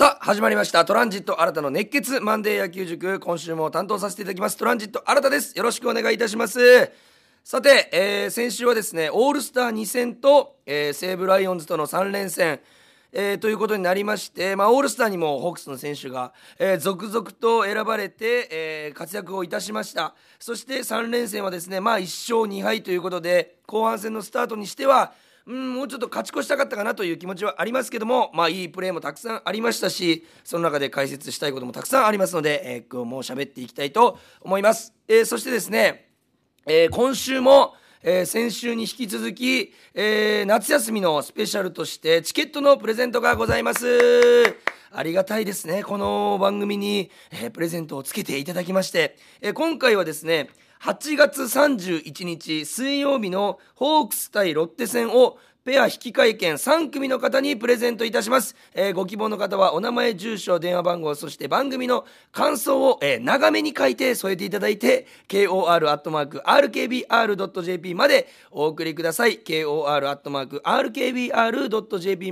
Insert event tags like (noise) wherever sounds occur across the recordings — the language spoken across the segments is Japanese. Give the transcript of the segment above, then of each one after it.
さあ始まりました。トランジット新たの熱血マンデー野球塾。今週も担当させていただきます。トランジット新たです。よろしくお願いいたします。さて、えー先週はですねオールスター2戦と、えー西武ライオンズとの3連戦。えーということになりまして、まあ、オールスターにもホークスの選手が、えー続々と選ばれて、えー活躍をいたしました。そして3連戦はですね、まあ、1勝2敗ということで後半戦のスタートにしてはうんもうちょっと勝ち越したかったかなという気持ちはありますけども、まあ、いいプレーもたくさんありましたしその中で解説したいこともたくさんありますので、えー今日も喋っていきたいと思います、えーそしてですね、えー今週も、えー先週に引き続き、えー夏休みのスペシャルとしてチケットのプレゼントがございます。ありがたいですねこの番組に、えープレゼントをつけていただきまして、えー今回はですね8月31日水曜日のホークス対ロッテ戦をペア引換券3組の方にプレゼントいたします、えーご希望の方はお名前住所電話番号そして番組の感想を、えー長めに書いて添えていただいて kor.rkbr.jp までお送りください kor.rkbr.jp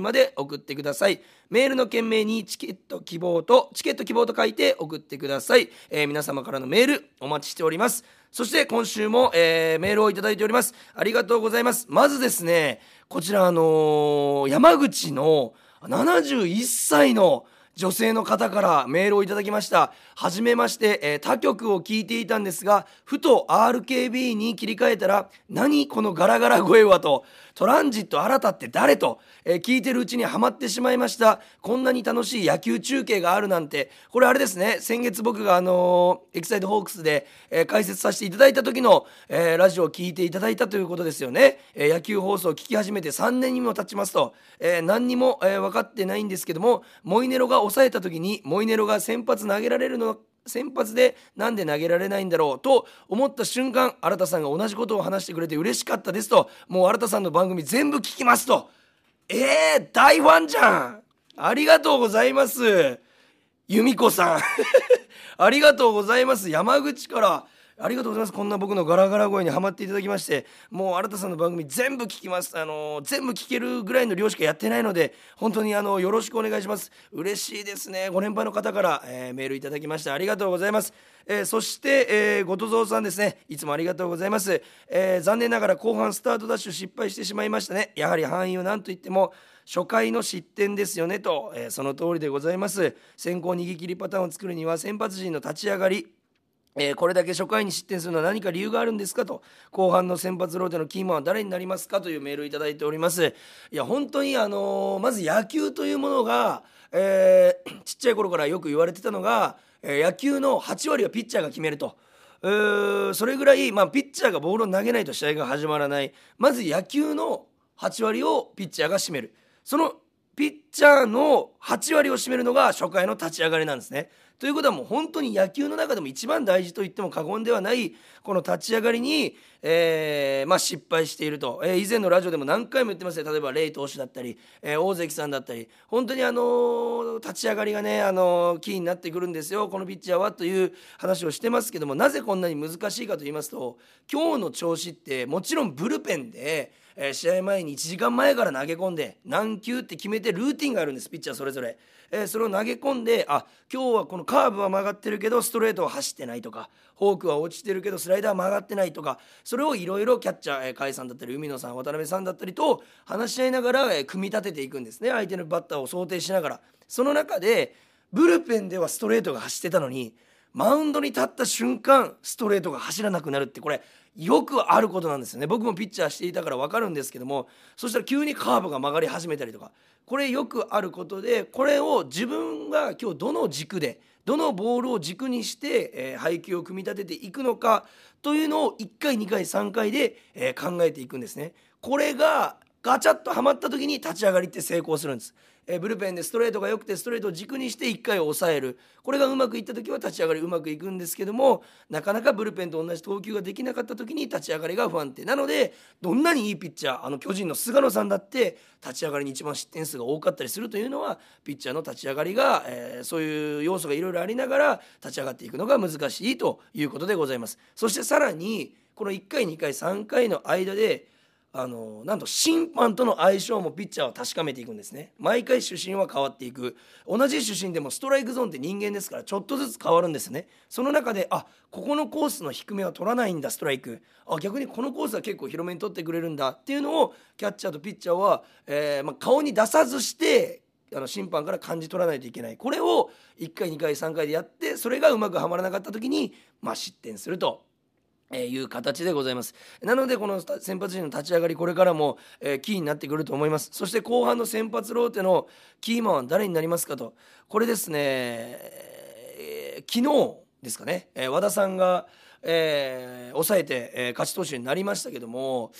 まで送ってください。メールの件名にチケット希望とチケット希望と書いて送ってください、えー皆様からのメールお待ちしております。そして今週も、えーメールをいただいております。ありがとうございます。まずですねこちらあのー山口の71歳の女性の方からメールをいただきました。はじめまして、えー他局を聞いていたんですがふと RKB に切り替えたら何このガラガラ声はと。トランジット新たって誰と、えー聞いてるうちにはまってしまいました。こんなに楽しい野球中継があるなんて。これあれですね。先月僕があのーエキサイトホークスで、えー解説させていただいた時の、えラジオを聞いていただいたということですよね、え野球放送を聞き始めて3年にも経ちますと、え何にも、え分かってないんですけどもモイネロが抑えた時にモイネロが先発投げられるの先発でなんで投げられないんだろうと思った瞬間新田さんが同じことを話してくれて嬉しかったですともう新田さんの番組全部聞きますと。えー、大ファンじゃん。ありがとうございます。由美子さん。(laughs) ありがとうございます。山口からありがとうございます。こんな僕のガラガラ声にはまっていただきましてもう新田さんの番組全部聞きます。あの全部聞けるぐらいの量しかやってないので本当にあのよろしくお願いします。嬉しいですね。ご年配の方から、えーメールいただきましてありがとうございます、えーそして、えー、後藤蔵さんですね。いつもありがとうございます、え残念ながら後半スタートダッシュ失敗してしまいましたね。やはり範囲を何と言っても初回の失点ですよねと、えその通りでございます。先行逃げ切りパターンを作るには先発陣の立ち上がりえーこれだけ初回に失点するのは何か理由があるんですかと後半の先発ローテのキーマンは誰になりますかというメールをいただいております。いや本当にあのーまず野球というものが、えー (coughs) ちっちゃい頃からよく言われてたのが、え野球の8割はピッチャーが決めると。それぐらい、まあ、ピッチャーがボールを投げないと試合が始まらない。まず野球の8割をピッチャーが占める。そのピッチャーの8割を占めるのが初回の立ち上がりなんですね。ということはもう本当に野球の中でも一番大事と言っても過言ではないこの立ち上がりに、えーまあ、失敗していると、えー以前のラジオでも何回も言ってますね例えばレイ投手だったり、えー大関さんだったり。本当にあのー立ち上がりがね、あのーキーになってくるんですよ。このピッチャーはという話をしてますけどもなぜこんなに難しいかと言いますと今日の調子ってもちろんブルペンでえー試合前に1時間前から投げ込んで何球って決めてルーティンがあるんですピッチャーそれぞれ、えーそれを投げ込んであ今日はこのカーブは曲がってるけどストレートは走ってないとかフォークは落ちてるけどスライダーは曲がってないとかそれをいろいろキャッチャー、えー、甲斐さんだったり海野さん渡辺さんだったりと話し合いながら、えー組み立てていくんですね相手のバッターを想定しながら。その中でブルペンではストレートが走ってたのにマウンドに立った瞬間ストレートが走らなくなるってこれよくあることなんですよね僕もピッチャーしていたから分かるんですけどもそしたら急にカーブが曲がり始めたりとかこれよくあることでこれを自分が今日どの軸でどのボールを軸にして、えー配球を組み立てていくのかというのを1回2回3回で、えー考えていくんですね。これがガチャッとはまった時に立ち上がりって成功するんです。えブルペンでストレートが良くてストレートを軸にして1回を抑えるこれがうまくいった時は立ち上がりうまくいくんですけどもなかなかブルペンと同じ投球ができなかった時に立ち上がりが不安定なのでどんなにいいピッチャーあの巨人の菅野さんだって立ち上がりに一番失点数が多かったりするというのはピッチャーの立ち上がりが、えーそういう要素がいろいろありながら立ち上がっていくのが難しいということでございます。そしてさらにこの1回2回3回の間であのなんと審判との相性もピッチャーは確かめていくんですね。毎回主審は変わっていく。同じ主審でもストライクゾーンって人間ですからちょっとずつ変わるんですね。その中であここのコースの低めは取らないんだストライク。あ逆にこのコースは結構広めに取ってくれるんだ。っていうのをキャッチャーとピッチャーは、えー、まあ、顔に出さずしてあの審判から感じ取らないといけない。これを1回2回3回でやってそれがうまくはまらなかった時に、まあ、失点すると。えー、いう形でございます。なのでこの先発陣の立ち上がりこれからも、えー、キーになってくると思います。そして後半の先発ローテのキーマンは誰になりますかと。これですね、えー、昨日ですかね、え和田さんが、え抑えて、え勝ち投手になりましたけども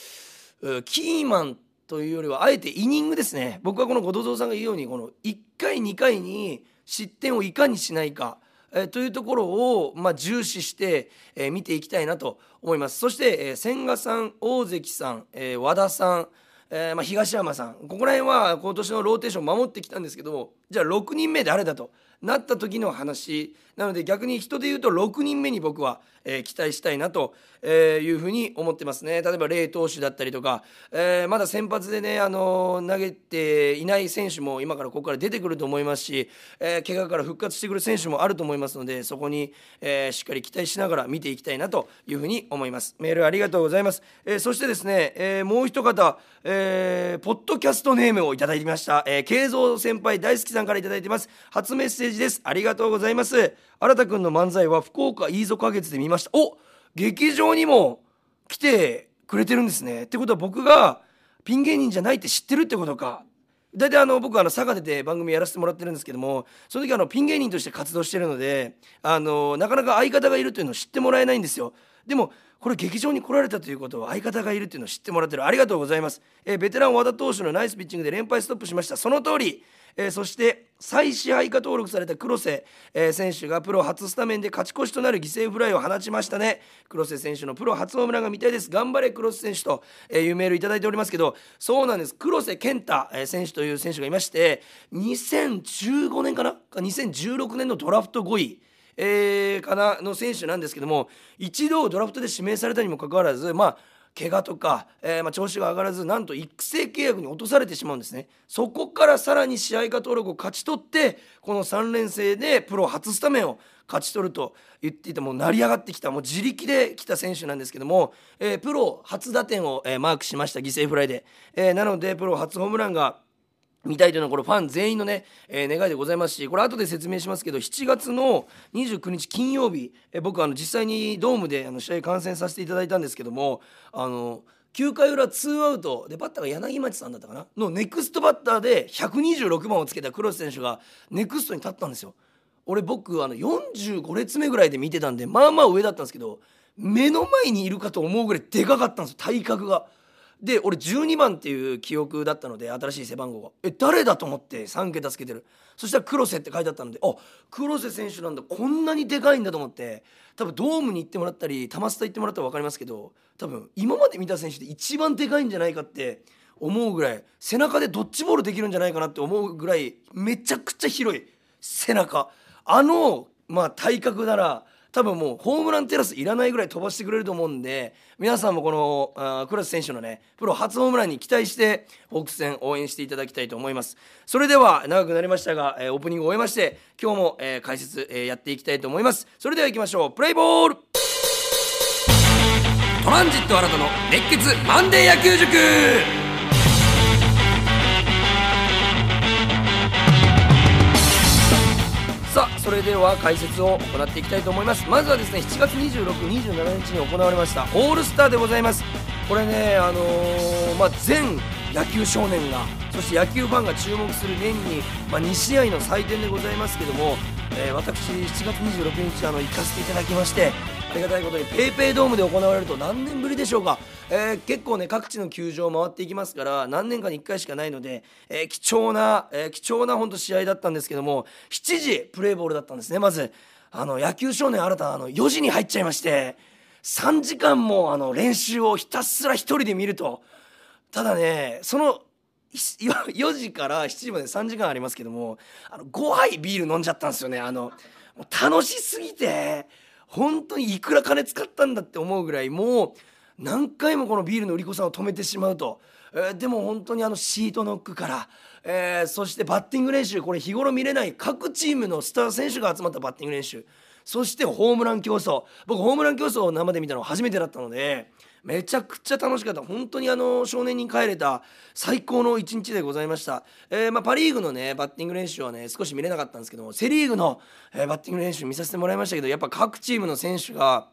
キーマンというよりはあえてイニングですね。僕はこの後藤蔵さんが言うようにこの1回2回に失点をいかにしないか。え、というところを、まあ、重視して、え、見ていきたいなと思います。そして、え、千賀さん大関さん、え、和田さん、えまあ、東山さん。ここら辺は今年のローテーション守ってきたんですけどもじゃあ6人目誰だとなった時の話。なので逆に人で言うと6人目に僕は、えー、期待したいなというふうに思ってますね。例えばレイ投手だったりとか、えー、まだ先発でね、あのー、投げていない選手も今からここから出てくると思いますし、えー、怪我から復活してくる選手もあると思いますのでそこに、えー、しっかり期待しながら見ていきたいなというふうに思います。メールありがとうございます、えー、そしてですね、えー、もう一方、えー、ポッドキャストネームをいただきました、えー、慶三先輩大好きさん。さんからいただいてます。初メッセージです。ありがとうございます。新田君の漫才は福岡飯塚花月で見ました。お劇場にも来てくれてるんですね。ってことは僕がピン芸人じゃないって知ってるってことか。大体あの僕あの佐賀でて番組やらせてもらってるんですけどもその時あのピン芸人として活動してるのであのなかなか相方がいるというのを知ってもらえないんですよ。でもこれ劇場に来られたということは相方がいるっていうのを知ってもらってる。ありがとうございます、えー、ベテラン和田投手のナイスピッチングで連敗ストップしました。その通り。えー、そして再支配下登録された黒瀬、えー、選手がプロ初スタメンで勝ち越しとなる犠牲フライを放ちましたね。黒瀬選手のプロ初ホームランが見たいです。頑張れ黒瀬選手と、えー、いうメールいただいておりますけどそうなんです。黒瀬健太、選手という選手がいまして2015年かな？2016年のドラフト5位えー、かなの選手なんですけども一度ドラフトで指名されたにもかかわらずまあ怪我とか、えー、まあ、調子が上がらずなんと育成契約に落とされてしまうんですね。そこからさらに試合化登録を勝ち取ってこの3連戦でプロ初スタメンを勝ち取ると言っていても成り上がってきたもう自力で来た選手なんですけども、えー、プロ初打点を、えー、マークしました犠牲フライで、えなのでプロ初ホームランが見たいというのはこれファン全員のね、えー、願いでございますしこれ後で説明しますけど7月の29日金曜日、えー、僕あの実際にドームであの試合観戦させていただいたんですけどもあの9回裏ツーアウトでバッターが柳町さんだったかな？のネクストバッターで126番をつけた黒瀬選手がネクストに立ったんですよ。俺僕あの45列目ぐらいで見てたんでまあまあ上だったんですけど目の前にいるかと思うぐらいでかかったんですよ体格が。で俺12番っていう記憶だったので新しい背番号が。え誰だと思って3桁つけてる。そしたら黒瀬って書いてあったのであ黒瀬選手なんだ。こんなにでかいんだと思って。多分ドームに行ってもらったり玉スタ行ってもらったら分かりますけど多分今まで見た選手で一番でかいんじゃないかって思うぐらい背中でドッジボールできるんじゃないかなって思うぐらいめちゃくちゃ広い背中。あのまあ体格なら多分もうホームランテラスいらないぐらい飛ばしてくれると思うんで皆さんもこのあクラス選手のねプロ初ホームランに期待してホークス戦応援していただきたいと思います。それでは長くなりましたが、え、オープニングを終えまして今日も、え、解説、え、やっていきたいと思います。それでは行きましょう。プレイボール!トランジット新たの熱血マンデー野球塾!それでは解説を行っていきたいと思います。まずはですね7月2627日に行われましたオールスターでございます。これねあのー、まあ、全野球少年がそして野球ファンが注目する年に、まあ、2試合の祭典でございますけども、えー、私7月26日あの行かせていただきましてありがたいことに PayPay ドームで行われると何年ぶりでしょうか、えー、結構ね各地の球場を回っていきますから何年かに1回しかないので、えー、貴重な、えー、貴重な本当試合だったんですけども7時プレーボールだったんですねまず。あの野球少年新たあの4時に入っちゃいまして3時間もあの練習をひたすら1人で見ると。ただねその4 (laughs) 時から7時まで3時間ありますけどもあの5杯ビール飲んじゃったんですよね。あの楽しすぎて本当にいくら金使ったんだって思うぐらいもう何回もこのビールの売り子さんを止めてしまうと、えー、でも本当にあのシートノックから、えー、そしてバッティング練習これ日頃見れない各チームのスター選手が集まったバッティング練習。そしてホームラン競争。僕ホームラン競争を生で見たの初めてだったのでめちゃくちゃ楽しかった。本当にあの少年に帰れた最高の一日でございました、えー、まあ、パ・リーグのねバッティング練習はね少し見れなかったんですけどもセ・リーグの、えー、バッティング練習見させてもらいましたけどやっぱ各チームの選手が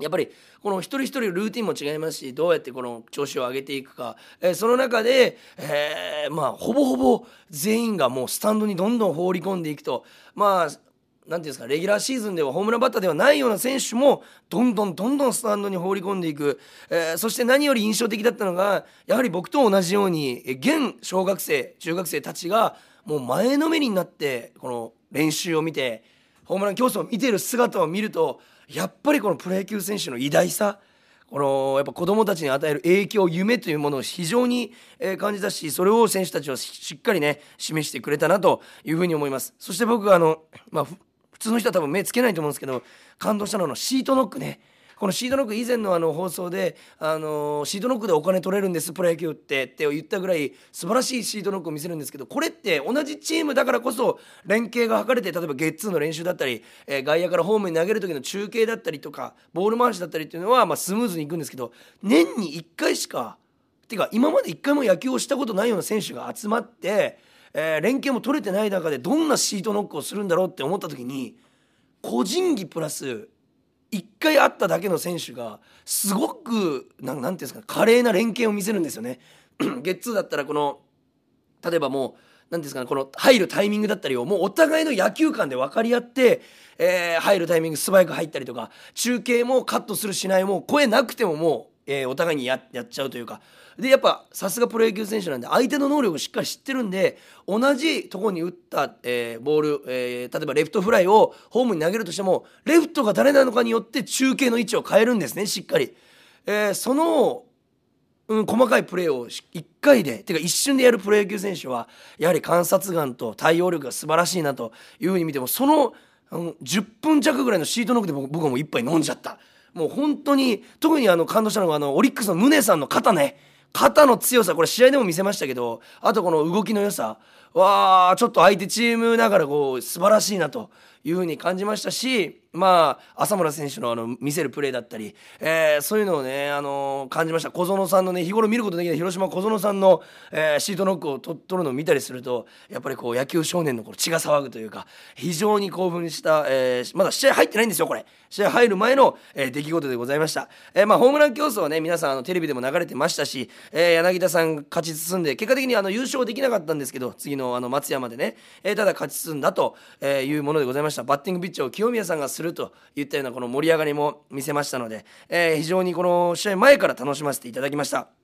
やっぱりこの一人一人ルーティンも違いますしどうやってこの調子を上げていくか、えー、その中で、えー、まあほぼほぼ全員がもうスタンドにどんどん放り込んでいくと。まあ何ていうんですかレギュラーシーズンではホームランバッターではないような選手もどんどんどんどんスタンドに放り込んでいく、えー、そして何より印象的だったのがやはり僕と同じように現小学生中学生たちがもう前のめりになってこの練習を見てホームラン競争を見ている姿を見るとやっぱりこのプロ野球選手の偉大さこのやっぱ子どもたちに与える影響夢というものを非常に感じたしそれを選手たちはしっかりね示してくれたなというふうに思います。そして僕があの、まあ、通の人は多分目つけないと思うんですけど感動したのはシートノックね。このシートノック以前のあの放送で、あのシートノックでお金取れるんですプロ野球ってって言ったぐらい素晴らしいシートノックを見せるんですけどこれって同じチームだからこそ連携が図れて例えばゲッツーの練習だったり、えー、外野からホームに投げる時の中継だったりとかボール回しだったりっていうのは、まあ、スムーズにいくんですけど年に1回しかっていうか今まで1回も野球をしたことないような選手が集まって、えー、連携も取れてない中でどんなシートノックをするんだろうって思った時に個人技プラス1回会っただけの選手がすごく何て言うんですか華麗な連携を見せるんですよね。(clears throat) ゲッツーだったらこの例えばもう何ですかねこの入るタイミングだったりをもうお互いの野球観で分かり合って、えー、入るタイミング素早く入ったりとか中継もカットするしないも声なくてももう、えー、お互いにやっちゃうというかでやっぱさすがプロ野球選手なんで相手の能力をしっかり知ってるんで同じとこに打った、えー、ボール、えー、例えばレフトフライをホームに投げるとしてもレフトが誰なのかによって中継の位置を変えるんですねしっかり。えー、そのうん、細かいプレーを1回でてか一瞬でやるプロ野球選手はやはり観察眼と対応力が素晴らしいなというふうに見てもその、うん、10分弱ぐらいのシートノックで僕はもう一杯飲んじゃったもう本当に特にあの感動したのがあのオリックスの宗さんの肩ね。肩の強さこれ試合でも見せましたけどあとこの動きの良さ。わあちょっと相手チームながらこう素晴らしいなというふうに感じましたしまあ浅村選手のあの見せるプレーだったり、えー、そういうのをね、あのー、感じました。小園さんのね日頃見ることできない広島小園さんの、えー、シートノックを取るのを見たりするとやっぱりこう野球少年のこの血が騒ぐというか非常に興奮した、えー、まだ試合入ってないんですよこれ。試合入る前の、えー、出来事でございました、えー、まあホームラン競争はね皆さんあのテレビでも流れてましたし、えー、柳田さん勝ち進んで結果的にあの優勝できなかったんですけど次のあの松山でね、えー、ただ勝ち進んだというものでございましたバッティングピッチャーを清宮さんがするといったようなこの盛り上がりも見せましたので、えー、非常にこの試合前から楽しませていただきました。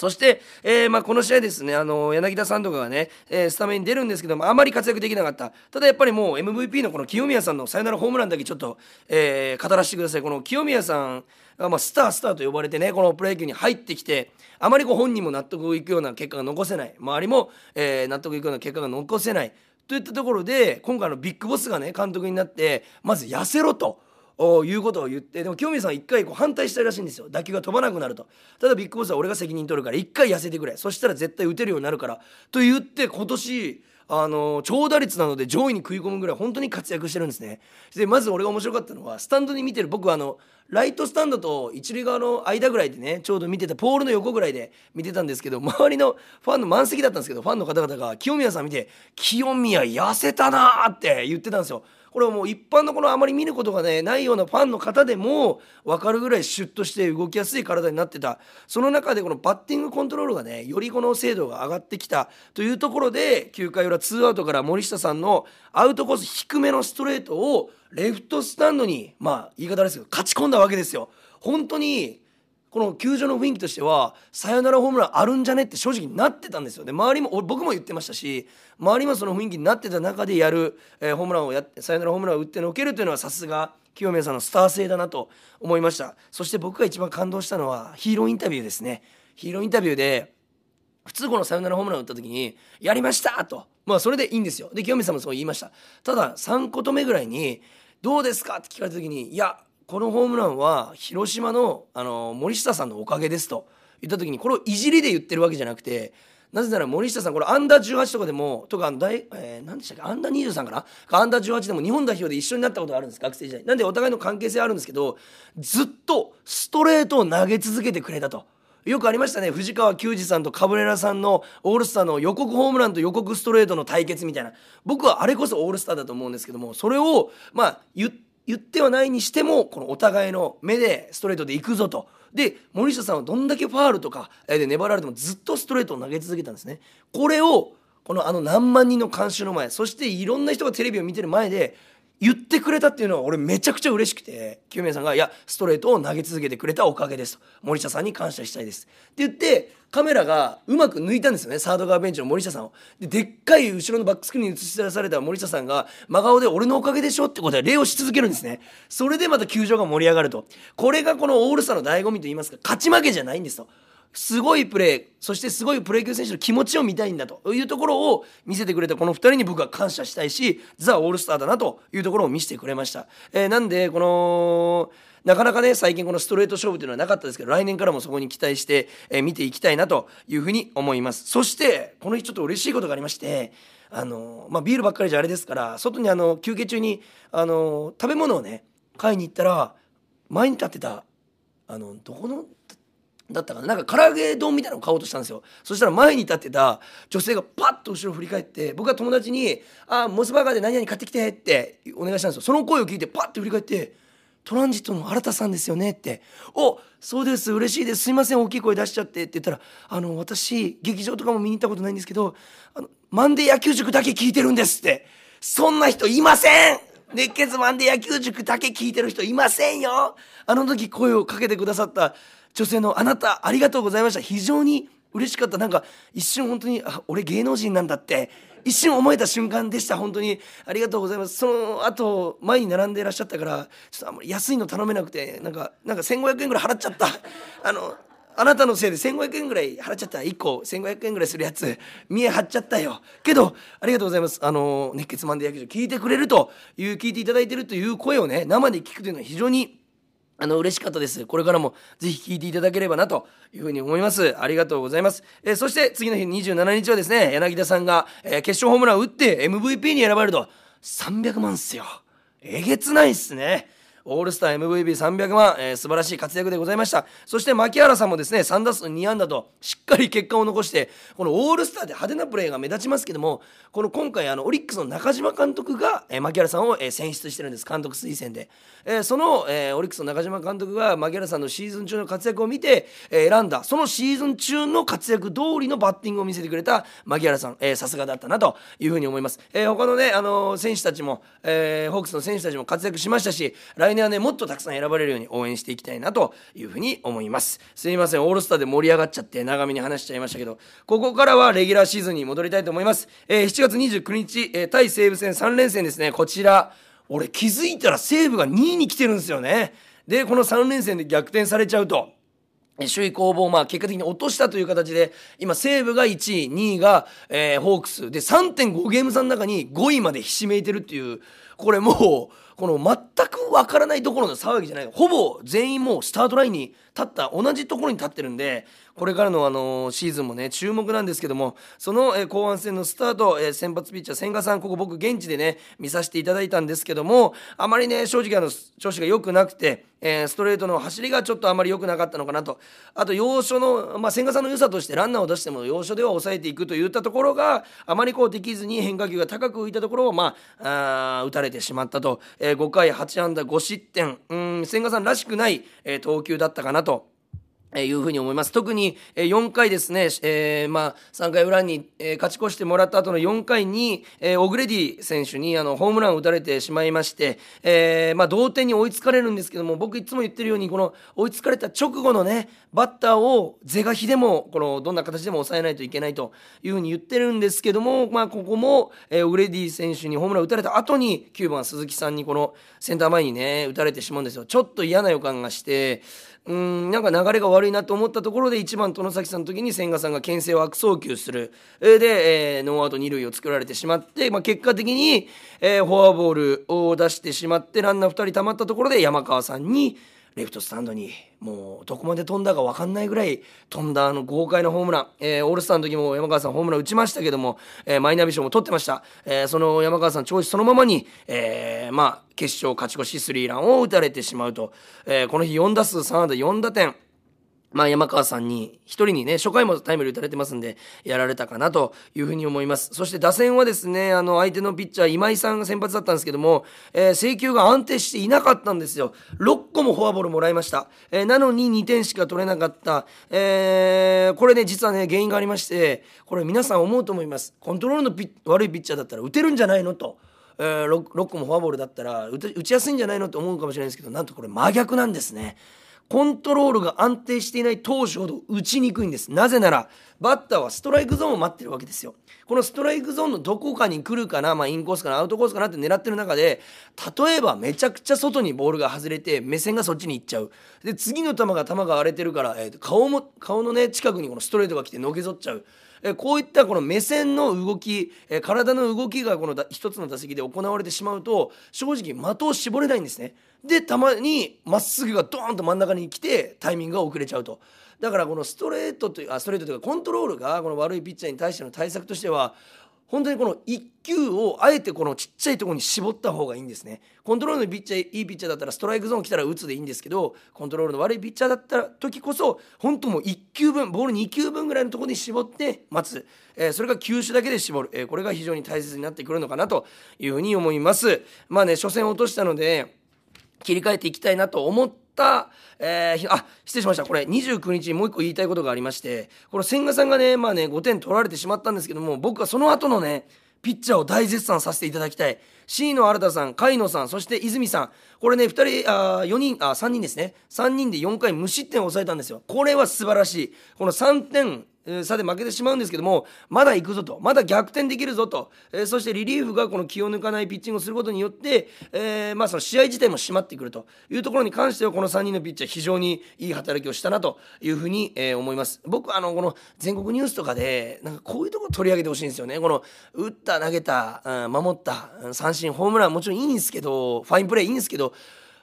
そして、えーまあ、この試合ですね、あの柳田さんとかがね、えー、スタメンに出るんですけども、あまり活躍できなかった。ただやっぱりもう MVP のこの清宮さんのサヨナラホームランだけちょっと、えー、語らせてください。この清宮さんが、まあ、スタースターと呼ばれてね、このプロ野球に入ってきて、あまりこう本人も納得いくような結果が残せない。周りも、え、納得いくような結果が残せない。といったところで、今回のビッグボスがね、監督になって、まず痩せろと。いうことを言ってでも清水さんは一回こう反対したいらしいんですよ。打球が飛ばなくなると。ただビッグボスは俺が責任取るから一回痩せてくれ。そしたら絶対打てるようになるから。と言って今年あの長打率なので上位に食い込むぐらい本当に活躍してるんですね。でまず俺が面白かったのはスタンドに見てる僕はあのライトスタンドと一塁側の間ぐらいでねちょうど見てたポールの横ぐらいで見てたんですけど周りのファンの満席だったんですけどファンの方々が清宮さん見て「清宮痩せたな」って言ってたんですよ。これはもう一般のこのあまり見ることがねないようなファンの方でも分かるぐらいシュッとして動きやすい体になってたその中でこのバッティングコントロールがねよりこの精度が上がってきたというところで9回裏ツーアウトから森下さんのアウトコース低めのストレートをレフトスタンドにまあ言い方ですけど勝ち込んだわけですよ。本当にこの球場の雰囲気としてはサヨナラホームランあるんじゃねって正直なってたんですよね周りも僕も言ってましたし周りもその雰囲気になってた中でやる、えー、ホームランをやってサヨナラホームランを打ってのけるというのはさすが清宮さんのスター性だなと思いましたそして僕が一番感動したのはヒーローインタビューですねヒーローインタビューで普通このサヨナラホームランを打った時に「やりました!」とまあそれでいいんですよで清宮さんもそう言いましたただ3こと目ぐらいに「どうですか?」って聞かれた時に「いやこのホームランは広島のあの森下さんのおかげですと。言った時にこれをいじりで言ってるわけじゃなくてなぜなら森下さんこれアンダー18とかでもとかあの大、えー、何でしたっけアンダー23かな？アンダー18でも日本代表で一緒になったことがあるんです学生時代。なんでお互いの関係性あるんですけどずっとストレートを投げ続けてくれたと。よくありましたね。藤川球児さんとカブレラさんのオールスターの予告ホームランと予告ストレートの対決みたいな。僕はあれこそオールスターだと思うんですけどもそれをまあ言って言ってはないにしてもこのお互いの目でストレートでいくぞと。で森下さんはどんだけファールとかで粘られてもずっとストレートを投げ続けたんですね。これをこのあの何万人の監修の前そしていろんな人がテレビを見てる前で言ってくれたっていうのは俺めちゃくちゃ嬉しくて清宮さんが「いやストレートを投げ続けてくれたおかげです」と「森下さんに感謝したいです」って言ってカメラがうまく抜いたんですよね。サード側ベンチの森下さんを。ででっかい後ろのバックスクリーンに映し出された森下さんが真顔で「俺のおかげでしょ」ってことで礼をし続けるんですね。それでまた球場が盛り上がると。これがこのオールスターの醍醐味と言いますか勝ち負けじゃないんですと。すごいプレーそしてすごいプロ野球選手の気持ちを見たいんだというところを見せてくれたこの2人に僕は感謝したいしザ・オールスターだなというところを見せてくれました、えー、なんでこのなかなかね最近このストレート勝負というのはなかったですけど来年からもそこに期待して、えー、見ていきたいなというふうに思います。そしてこの日ちょっと嬉しいことがありましてあのまあ、ビールばっかりじゃあれですから外にあの休憩中にあの食べ物をね買いに行ったら前に立ってたあのどこのだったかな。なんか唐揚げ丼みたいなのを買おうとしたんですよ。そしたら前に立ってた女性がパッと後ろ振り返って僕は友達に「あモスバーガーで何々買ってきて」ってお願いしたんですよ。その声を聞いてパッと振り返って「トランジットの新田さんですよね」って「おそうです。嬉しいです。すいません。大きい声出しちゃって」って言ったら「あの私劇場とかも見に行ったことないんですけどあのマンデー野球塾だけ聞いてるんです」ってそんな人いません。熱血マンデー野球塾だけ聞いてる人いませんよ。あの時声をかけてくださった女性のあなたありがとうございました。非常に嬉しかった。なんか一瞬本当にあ俺芸能人なんだって一瞬思えた瞬間でした。本当にありがとうございます。その後前に並んでいらっしゃったからちょっとあんまり安いの頼めなくてなんかなんか1500円ぐらい払っちゃった。あのあなたのせいで1500円ぐらい払っちゃった。1個1500円ぐらいするやつ見え張っちゃったよ。けどありがとうございます。あの熱血マンデー野球場聞いてくれるという聞いていただいてるという声をね生で聞くというのは非常にあの、嬉しかったです。これからもぜひ聞いていただければなというふうに思います。ありがとうございます。えー、そして次の日27日はですね、柳田さんが、えー、決勝ホームランを打って MVP に選ばれると300万っすよ。えげつないっすね。オールスター MVP300 万、えー、素晴らしい活躍でございました。そして牧原さんもですね3打数2安打としっかり結果を残してこのオールスターで派手なプレーが目立ちますけどもこの今回あのオリックスの中島監督が、えー、牧原さんを、えー、選出してるんです。監督推薦で、えー、その、えー、オリックスの中島監督が牧原さんのシーズン中の活躍を見て、えー、選んだそのシーズン中の活躍通りのバッティングを見せてくれた牧原さんさすがだったなというふうに思います、えー、他のねあの選手たちも、えー、ホークスの選手たちも活躍しましたし来年はねもっとたくさん選ばれるように応援していきたいなというふうに思います。すいませんオールスターで盛り上がっちゃって長めに話しちゃいましたけどここからはレギュラーシーズンに戻りたいと思います、えー、7月29日えー、対西武戦3連戦ですね。こちら俺気づいたら西武が2位に来てるんですよね。でこの3連戦で逆転されちゃうと首位攻防、まあ、結果的に落としたという形で、今、西武が1位、2位が、えー、ホークス。で、3.5ゲーム差の中に5位までひしめいてるっていう、これもう、この全くわからないところの騒ぎじゃない。ほぼ全員もうスタートラインに立った同じところに立ってるんでこれからのあのシーズンもね注目なんですけどもその、え後半戦のスタート、え先発ピッチャー千賀さんここ僕現地でね見させていただいたんですけどもあまりね正直あの調子が良くなくて、えー、ストレートの走りがちょっとあまり良くなかったのかなと。あと要所の、まあ、千賀さんの良さとしてランナーを出しても要所では抑えていくといったところがあまりこうできずに変化球が高く浮いたところをまああ打たれてしまったと、えー、5回8安打5失点。うん千賀さんらしくない、えー、投球だったかなと。えいうふうに思います。特に、え4回ですね、えー、まあ、3回裏に、え、勝ち越してもらった後の4回に、え、オグレディ選手にあのホームランを打たれてしまいまして、えー、まあ、同点に追いつかれるんですけども、僕いつも言ってるように、この追いつかれた直後のね、バッターを是が非でも、この、どんな形でも抑えないといけないというふうに言ってるんですけども、まあ、ここも、え、オグレディ選手にホームランを打たれた後に、9番鈴木さんにこのセンター前にね、打たれてしまうんですよ。ちょっと嫌な予感がして、うん、なんか流れが悪いなと思ったところで1番外崎さんの時に千賀さんが牽制を悪送球する。で、えー、ノーアウト二塁を作られてしまって、まあ、結果的に、えー、フォアボールを出してしまってランナー2人たまったところで山川さんにレフトスタンドにもうどこまで飛んだか分かんないぐらい飛んだあの豪快なホームラン、えー、オールスターの時も山川さんホームラン打ちましたけども、えー、マイナビ賞も取ってました、えー、その山川さん調子そのままに、えー、まあ決勝勝ち越しスリーランを打たれてしまうと、えー、この日4打数3安打4打点。まあ、山川さんに、一人にね、初回もタイムリー打たれてますんで、やられたかなというふうに思います。そして打線はですね、あの、相手のピッチャー、今井さんが先発だったんですけども、えー、制球が安定していなかったんですよ。6個もフォアボールもらいました。えー、なのに2点しか取れなかった。えー、これね、実はね、原因がありまして、これ皆さん思うと思います。コントロールの悪いピッチャーだったら打てるんじゃないのと。えー、6, 6個もフォアボールだったら打ちやすいんじゃないのと思うかもしれないですけどなんとこれ真逆なんですね。コントロールが安定していない投手ほど打ちにくいんです。なぜなら、バッターはストライクゾーンを待ってるわけですよ。このストライクゾーンのどこかに来るかな、まあ、インコースかな、アウトコースかなって狙ってる中で、例えばめちゃくちゃ外にボールが外れて、目線がそっちに行っちゃう。で、次の球が球が荒れてるから、えー、顔も、顔のね、近くにこのストレートが来てのけぞっちゃう。えこういったこの目線の動き、え体の動きがこの一つの打席で行われてしまうと正直的を絞れないんですね。でたまにまっすぐがドーンと真ん中に来てタイミングが遅れちゃうと。だからこのストレートというあストレートというかコントロールがこの悪いピッチャーに対しての対策としては本当にこの1球をあえてこのちっちゃいところに絞った方がいいんですね。コントロールのピッチャーいいピッチャーだったらストライクゾーン来たら打つでいいんですけどコントロールの悪いピッチャーだった時こそ本当もう1球分ボール2球分ぐらいのところに絞って待つ、えー、それが球種だけで絞る、えー、これが非常に大切になってくるのかなというふうに思います。まあね初戦落としたので切り替えていきたいなと思ってた、えー、あ失礼しました。これ29日にもう一個言いたいことがありましてこの千賀さんがねまあね5点取られてしまったんですけども僕はその後のねピッチャーを大絶賛させていただきたい。C の新さん甲斐野さんそして泉さん。これね2人あ4人あ3人ですね。3人で4回無失点を抑えたんですよ。これは素晴らしい。この3点差で負けてしまうんですけどもまだ行くぞとまだ逆転できるぞと、えー、そしてリリーフがこの気を抜かないピッチングをすることによって、えー、まあ、その試合自体も締まってくるというところに関してはこの3人のピッチャー非常にいい働きをしたなというふうに、えー、思います。僕あのこの全国ニュースとかでなんかこういうところ取り上げてほしいんですよね。この打った投げた、うん、守った三振ホームランもちろんいいんですけどファインプレーいいんですけど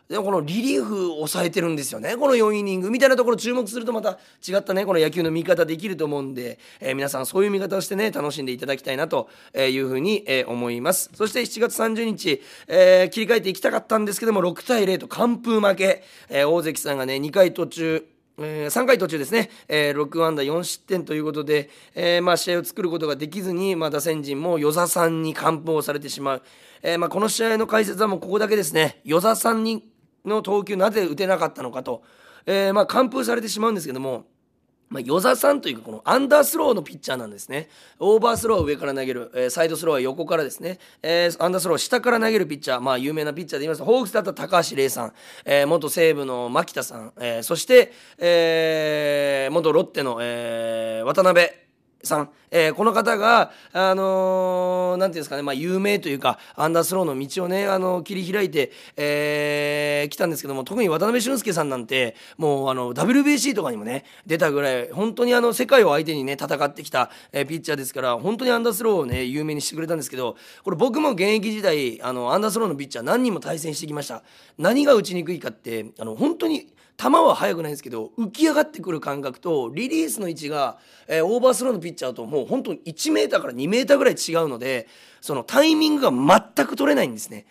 でもこのリリーフ抑えてるんですよね。この4イニングみたいなところ注目するとまた違ったね。この野球の見方できると思うんで、えー、皆さんそういう見方をしてね楽しんでいただきたいなというふうに、思います。そして7月30日、えー、切り替えていきたかったんですけども6対0と完封負け、え、大関さんがね2回途中えー、3回途中ですね、えー、6安打4失点ということで、えーまあ、試合を作ることができずに、まあ、打線陣も与座さんに完封をされてしまう、えまあ、この試合の解説はもうここだけですね。与座さんにの投球なぜ打てなかったのかと、えー、まあ完封されてしまうんですけどもまあ、与座さんというかこのアンダースローのピッチャーなんですね。オーバースローは上から投げる、えー、サイドスローは横からですね、えー、アンダースローは下から投げるピッチャー、まあ有名なピッチャーで言いますと、ホークスだった高橋礼さん、えー、元西武の牧田さん、えー、そして、えー、元ロッテの、えー、渡辺。さん、えー、この方が、あのー、なんていうんですかね、まあ、有名というか、アンダースローの道をね、あのー、切り開いて、えー、来たんですけども、特に渡辺俊介さんなんて、もう、あの、WBC とかにもね、出たぐらい、本当にあの、世界を相手にね、戦ってきた、えー、ピッチャーですから、本当にアンダースローをね、有名にしてくれたんですけど、これ僕も現役時代、あの、アンダースローのピッチャー何人も対戦してきました。何が打ちにくいかって、あの、本当に、球は速くないんですけど浮き上がってくる感覚とリリースの位置が、えー、オーバースローのピッチャーともう本当に1メーターから2メーターぐらい違うのでそのタイミングが全く取れないんですね。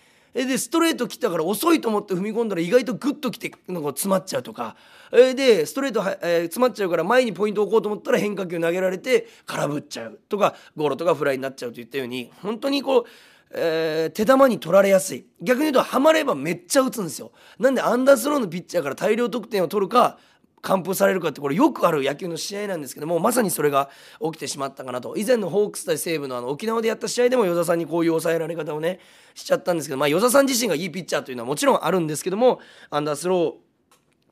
でストレート来たから遅いと思って踏み込んだら意外とグッと来てなんか詰まっちゃうとかでストレートは、えー、詰まっちゃうから前にポイント置こうと思ったら変化球投げられて空振っちゃうとかゴロとかフライになっちゃうといったように本当にこうえー、手玉に取られやすい。逆に言うとハマればめっちゃ打つんですよ。なんでアンダースローのピッチャーから大量得点を取るか完封されるかってこれよくある野球の試合なんですけどもまさにそれが起きてしまったかなと。以前のホークス対西武のあの沖縄でやった試合でも与座さんにこういう抑えられ方をねしちゃったんですけどまあ与座さん自身がいいピッチャーというのはもちろんあるんですけどもアンダースロー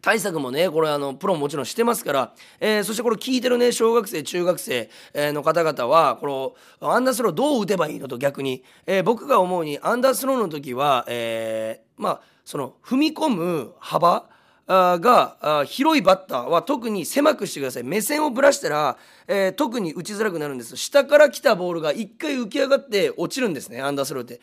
対策もねこれあのプロももちろんしてますから、えー、そしてこれ聞いてるね小学生中学生の方々はこのアンダースローどう打てばいいのと逆に、えー、僕が思うにアンダースローの時は、えー、まあその踏み込む幅が広いバッターは特に狭くしてください。目線をぶらしたら、えー、特に打ちづらくなるんです。下から来たボールが一回浮き上がって落ちるんですねアンダースローって。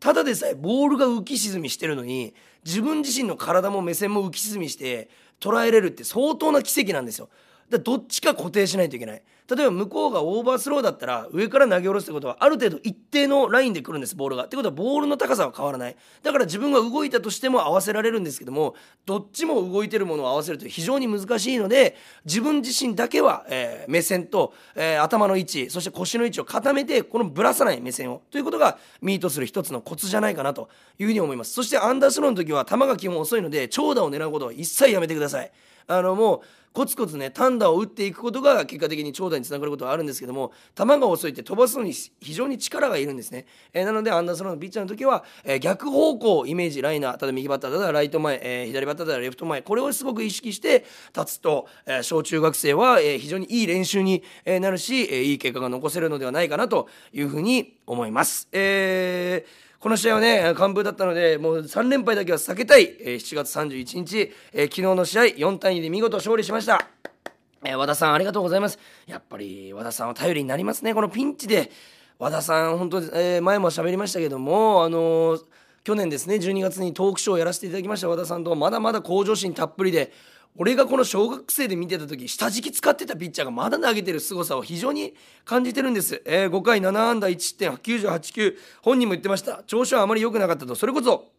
ただでさえボールが浮き沈みしてるのに自分自身の体も目線も浮き沈みして捉えれるって相当な奇跡なんですよ。だどっちか固定しないといけない。例えば向こうがオーバースローだったら上から投げ下ろすってことはある程度一定のラインで来るんです。ボールが。ってことはボールの高さは変わらない。だから自分が動いたとしても合わせられるんですけどもどっちも動いてるものを合わせるという非常に難しいので自分自身だけは、えー、目線と、えー、頭の位置そして腰の位置を固めてこのぶらさない目線をということがミートする一つのコツじゃないかなというふうに思います。そしてアンダースローの時は球が基本遅いので長打を狙うことは一切やめてください。あのもうコツコツね単打を打っていくことが結果的に長打につながることはあるんですけども球が遅いって飛ばすのに非常に力がいるんですね、えー、なのでアンダースローのピッチャーの時は、えー、逆方向イメージライナーただ右バッターたらライト前、えー、左バッターたらレフト前これをすごく意識して立つと、え小中学生は、え非常にいい練習に、えなるし、えいい結果が残せるのではないかなというふうに思います。えーこの試合はね、完封だったので、もう3連敗だけは避けたい、えー、7月31日、えー、昨日の試合、4対2で見事勝利しました。えー、和田さん、ありがとうございます。やっぱり和田さんは頼りになりますね、このピンチで。和田さん、本当、えー、前も喋りましたけども、あのー、去年ですね、12月にトークショーをやらせていただきました和田さんと、まだまだ向上心たっぷりで、俺がこの小学生で見てた時下敷き使ってたピッチャーがまだ投げてる凄さを非常に感じてるんです、えー、5回7安打1 9 8 9本人も言ってました。調子はあまり良くなかったと。それこそ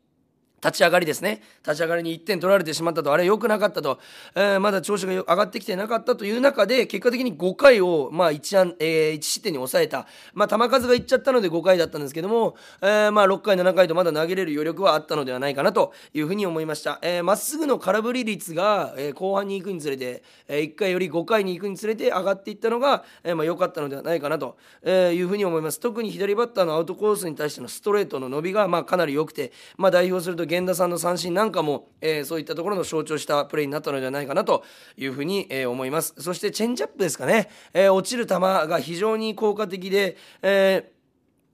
立ち上がりですね。立ち上がりに1点取られてしまったと。あれ良くなかったと、えー、まだ調子が上がってきてなかったという中で結果的に5回を、まあ 1, 安、えー、1失点に抑えた、まあ、球数がいっちゃったので5回だったんですけども、えー、まあ6回7回とまだ投げれる余力はあったのではないかなというふうに思いました。ま、えー、っすぐの空振り率が、えー、後半に行くにつれて、えー、1回より5回に行くにつれて上がっていったのが、えーまあ、良かったのではないかなというふうに思います。特に左バッターのアウトコースに対してのストレートの伸びが、まあ、かなり良くて、まあ、代表すると源田さんの三振なんかも、えー、そういったところの象徴したプレーになったのではないかなというふうに、えー、思います。そしてチェンジアップですかね、えー、落ちる球が非常に効果的で、えー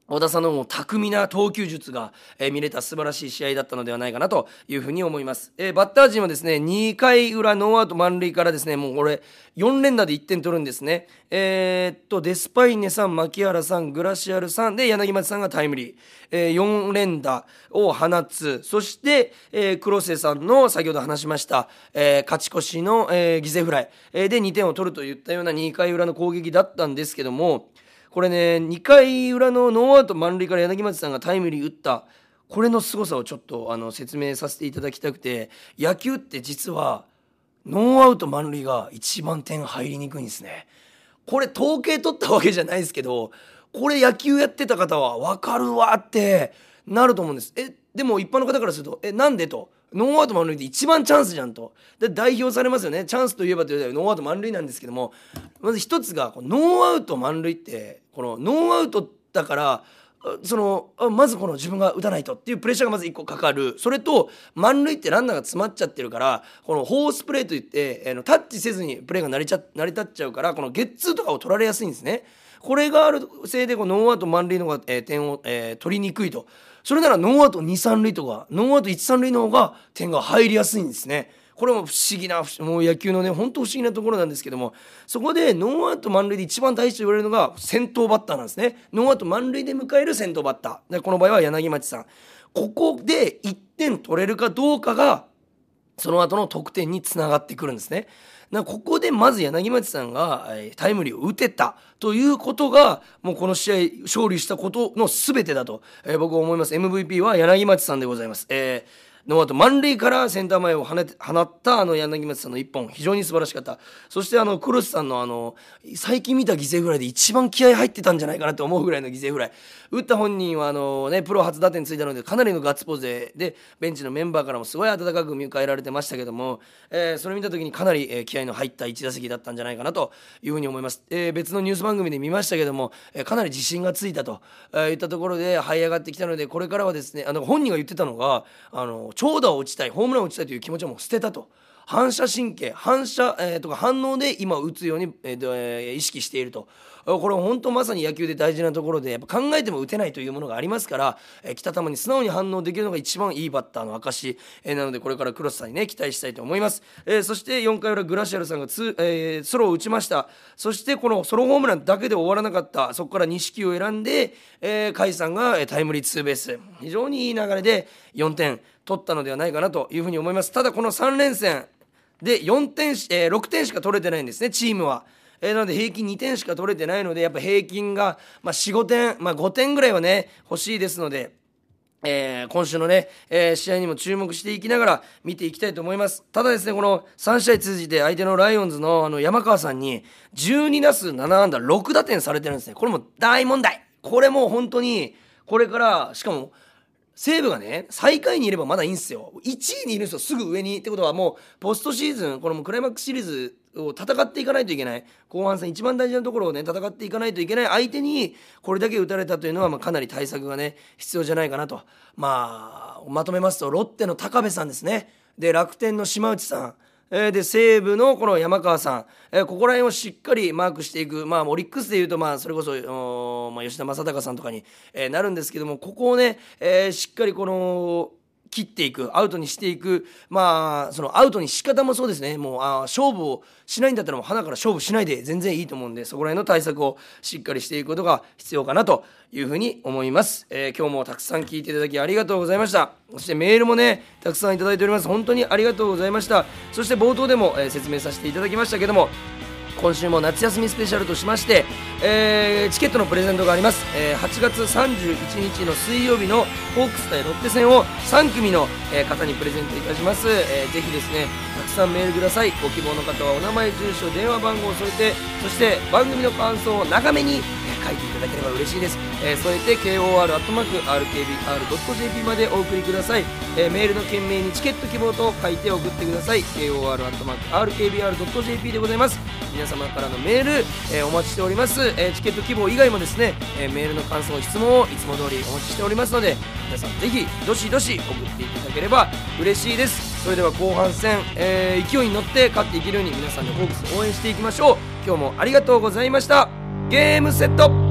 小田さんのも巧みな投球術が、えー、見れた素晴らしい試合だったのではないかなというふうに思います、えー、バッター陣はですね2回裏ノーアウト満塁からですねもうこれ4連打で1点取るんですね。えー、っとデスパイネさん牧原さんグラシアルさんで柳町さんがタイムリー、えー、4連打を放つ。そして、えー、黒瀬さんの先ほど話しました、えー、勝ち越しの、えー、犠牲フライ、えー、で2点を取るといったような2回裏の攻撃だったんですけどもこれね2回裏のノーアウト満塁から柳町さんがタイムリー打ったこれの凄さをちょっとあの説明させていただきたくて野球って実はノーアウト満塁が一番点入りにくいんですね。これ統計取ったわけじゃないですけどこれ野球やってた方は分かるわってなると思うんです。えでも一般の方からすると「えなんで?」と。ノーアウト満塁って一番チャンスじゃんとで代表されますよねチャンスといえばといえばノーアウト満塁なんですけどもまず一つがノーアウト満塁ってこのノーアウトだからそのまずこの自分が打たないとっていうプレッシャーがまず1個かかるそれと満塁ってランナーが詰まっちゃってるからこのホースプレーといって、えー、タッチせずにプレーが成りちゃ成り立っちゃうからこのゲッツーとかを取られやすいんですね。これがあるせいでこのノーアウト満塁の方が、えー、点を、えー、取りにくいとそれならノーアウト23塁とかノーアウト13塁の方が点が入りやすいんですね。これも不思議なもう野球のね本当不思議なところなんですけどもそこでノーアウト満塁で一番大事と言われるのが先頭バッターなんですね。ノーアウト満塁で迎える先頭バッター。でこの場合は柳町さん。ここで1点取れるかどうかがその後の得点につながってくるんですね。なここでまず柳町さんがタイムリーを打てた。ということがもうこの試合勝利したことの全てだと、えー、僕は思います。MVP は柳町さんでございます。えーノーアウト満塁からセンター前を放ったあの柳町さんの一本非常に素晴らしかった。そしてあのクロスさんのあの最近見た犠牲フライで一番気合入ってたんじゃないかなと思うぐらいの犠牲フライ。打った本人はあの、ね、プロ初打点ついたのでかなりのガッツポーズででベンチのメンバーからもすごい温かく迎えられてましたけども、えー、それ見た時にかなり、えー、気合の入った1打席だったんじゃないかなというふうに思います、えー、別のニュース番組で見ましたけども、えー、かなり自信がついたと、えー、いったところで這い上がってきたのでこれからはですねあの本人が言ってたのがあの長打を打ちたいホームランを打ちたいという気持ちはもう捨てたと。反射神経反射、えー、とか反応で今打つように、えー、意識しているとこれ本当まさに野球で大事なところでやっぱ考えても打てないというものがありますから、えー、来た球に素直に反応できるのが一番いいバッターの証、えー、なのでこれからクロスさんにね期待したいと思います、えー、そして4回裏グラシアルさんがツ、えー、ソロを打ちました。そしてこのソロホームランだけで終わらなかった。そこから錦を選んで、えー、甲斐さんがタイムリーツーベース。非常にいい流れで4点取ったのではないかなというふうに思います。ただこの3連戦で4点、えー、6点しか取れてないんですねチームは。えー、なので平均2点しか取れてないのでやっぱ平均が、まあ、45点、まあ、5点ぐらいはね欲しいですので。えー、今週のね、えー、試合にも注目していきながら見ていきたいと思います。ただですね、この3試合通じて相手のライオンズのあの山川さんに12打数7安打6打点されてるんですね。これも大問題。これも本当に、これから、しかも西武がね、最下位にいればまだいいんですよ。1位にいるんですよ、すぐ上に。ってことはもう、ポストシーズン、このクライマックスシリーズを戦っていかないといけない。後半戦一番大事なところをね、戦っていかないといけない相手に、これだけ打たれたというのは、まあ、かなり対策がね、必要じゃないかなと。まあ、まとめますと、ロッテの高部さんですね。で、楽天の島内さん。えー、で西武のこの山川さん、えー、ここら辺をしっかりマークしていく、まあ、オリックスでいうと、まあ、それこそ、まあ、吉田正尚さんとかに、えー、なるんですけどもここをね、えー、しっかりこの切っていくアウトにしていく。まあそのアウトに仕方もそうですね。もうあ勝負をしないんだったらもう花から勝負しないで全然いいと思うんでそこら辺の対策をしっかりしていくことが必要かなというふうに思います、えー、今日もたくさん聞いていただきありがとうございました。そしてメールもねたくさんいただいております。本当にありがとうございました。そして冒頭でも、えー、説明させていただきましたけども今週も夏休みスペシャルとしまして、えー、チケットのプレゼントがあります、えー、8月31日の水曜日のホークス対ロッテ戦を3組の、えー、方にプレゼントいたします、えー、ぜひですねたくさんメールください。ご希望の方はお名前住所電話番号を添えてそして番組の感想を長めに書いていただければ嬉しいです、えー、添えて KOR.RKBR.jp までお送りください、えー、メールの件名にチケット希望と書いて送ってください。KOR.RKBR.jp でございます。皆様からのメール、えー、お待ちしております、えチケット希望以外もですね、えメールの感想質問をいつも通りお待ちしておりますので皆さんぜひどしどし送っていただければ嬉しいです。それでは後半戦、え勢いに乗って勝っていけるように皆さんでホークス応援していきましょう。今日もありがとうございました。ゲームセット